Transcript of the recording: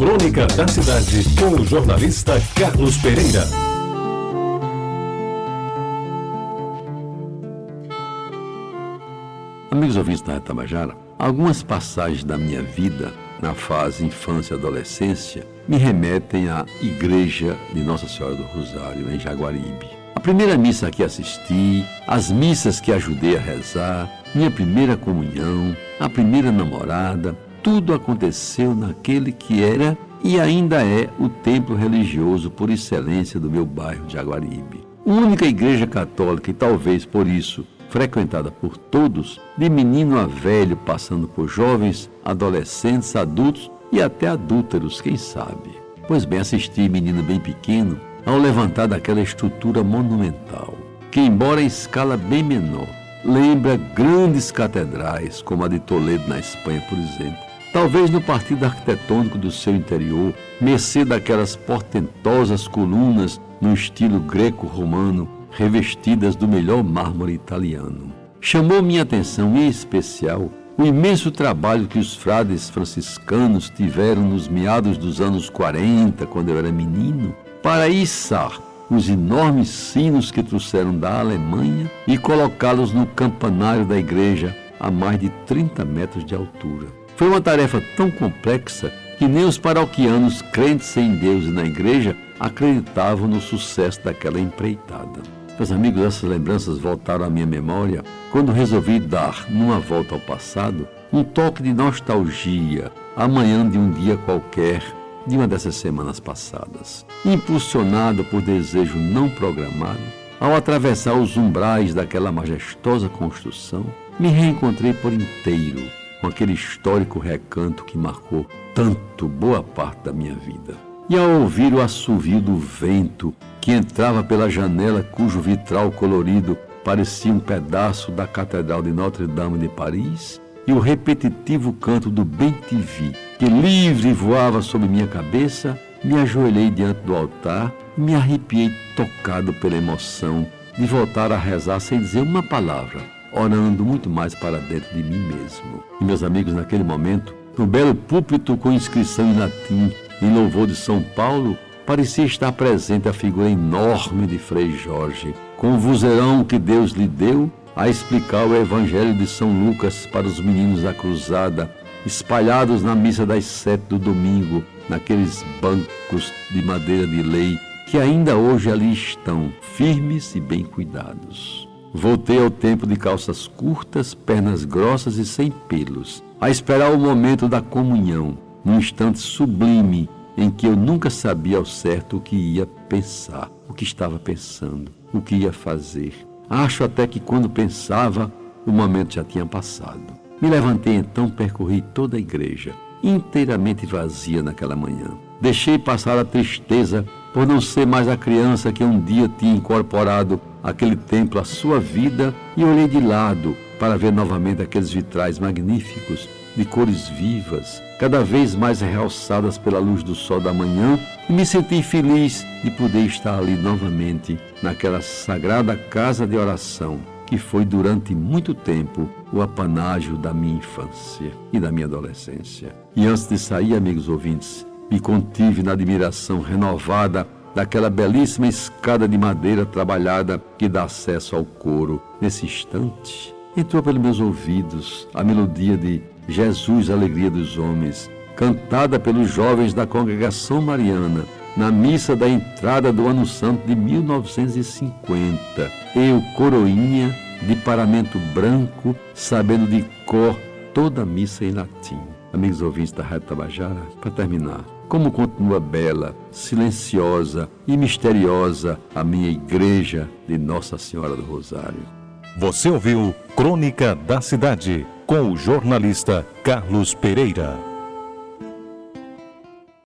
Crônica da Cidade, com o jornalista Carlos Pereira. Amigos ouvintes da Tabajara, algumas passagens da minha vida, na fase infância e adolescência, me remetem à Igreja de Nossa Senhora do Rosário, em Jaguaribe. A primeira missa que assisti, as missas que ajudei a rezar, minha primeira comunhão, a primeira namorada, tudo aconteceu naquele que era e ainda é o templo religioso por excelência do meu bairro de Aguaribe. Única igreja católica e talvez por isso frequentada por todos, de menino a velho, passando por jovens, adolescentes, adultos e até adúlteros, quem sabe. Pois bem, assisti menino bem pequeno ao levantar daquela estrutura monumental, que embora em escala bem menor, lembra grandes catedrais, como a de Toledo na Espanha, por exemplo, Talvez no partido arquitetônico do seu interior, mercê daquelas portentosas colunas no estilo greco-romano, revestidas do melhor mármore italiano. Chamou minha atenção em especial o imenso trabalho que os frades franciscanos tiveram nos meados dos anos 40, quando eu era menino, para içar os enormes sinos que trouxeram da Alemanha e colocá-los no campanário da igreja a mais de 30 metros de altura. Foi uma tarefa tão complexa que nem os paroquianos crentes em Deus e na igreja acreditavam no sucesso daquela empreitada. Meus amigos, essas lembranças voltaram à minha memória quando resolvi dar, numa volta ao passado, um toque de nostalgia amanhã de um dia qualquer de uma dessas semanas passadas. Impulsionado por desejo não programado, ao atravessar os umbrais daquela majestosa construção, me reencontrei por inteiro com aquele histórico recanto que marcou tanto boa parte da minha vida. E ao ouvir o assovio do vento que entrava pela janela cujo vitral colorido parecia um pedaço da Catedral de Notre-Dame de Paris, e o repetitivo canto do Bem-Te-Vi, que livre voava sobre minha cabeça, me ajoelhei diante do altar me arrepiei tocado pela emoção de voltar a rezar sem dizer uma palavra orando muito mais para dentro de mim mesmo. E meus amigos, naquele momento, no belo púlpito com inscrição em latim em louvor de São Paulo, parecia estar presente a figura enorme de Frei Jorge, com o vozeirão que Deus lhe deu a explicar o Evangelho de São Lucas para os meninos da cruzada, espalhados na missa das sete do domingo, naqueles bancos de madeira de lei que ainda hoje ali estão, firmes e bem cuidados. Voltei ao tempo de calças curtas, pernas grossas e sem pelos, a esperar o momento da comunhão, num instante sublime em que eu nunca sabia ao certo o que ia pensar, o que estava pensando, o que ia fazer. Acho até que quando pensava, o momento já tinha passado. Me levantei então, percorri toda a igreja, inteiramente vazia naquela manhã. Deixei passar a tristeza por não ser mais a criança que um dia tinha incorporado aquele templo à sua vida e olhei de lado para ver novamente aqueles vitrais magníficos de cores vivas, cada vez mais realçadas pela luz do sol da manhã, e me senti feliz de poder estar ali novamente, naquela sagrada casa de oração que foi durante muito tempo o apanágio da minha infância e da minha adolescência. E antes de sair, amigos ouvintes, me contive na admiração renovada daquela belíssima escada de madeira trabalhada que dá acesso ao coro. Nesse instante, entrou pelos meus ouvidos a melodia de Jesus, Alegria dos Homens, cantada pelos jovens da congregação mariana na missa da entrada do Ano Santo de 1950. Eu, coroinha, de paramento branco, sabendo de cor toda a missa em latim. Amigos ouvintes da Rádio Tabajara, para terminar, como continua bela, silenciosa e misteriosa a minha igreja de Nossa Senhora do Rosário. Você ouviu Crônica da Cidade com o jornalista Carlos Pereira.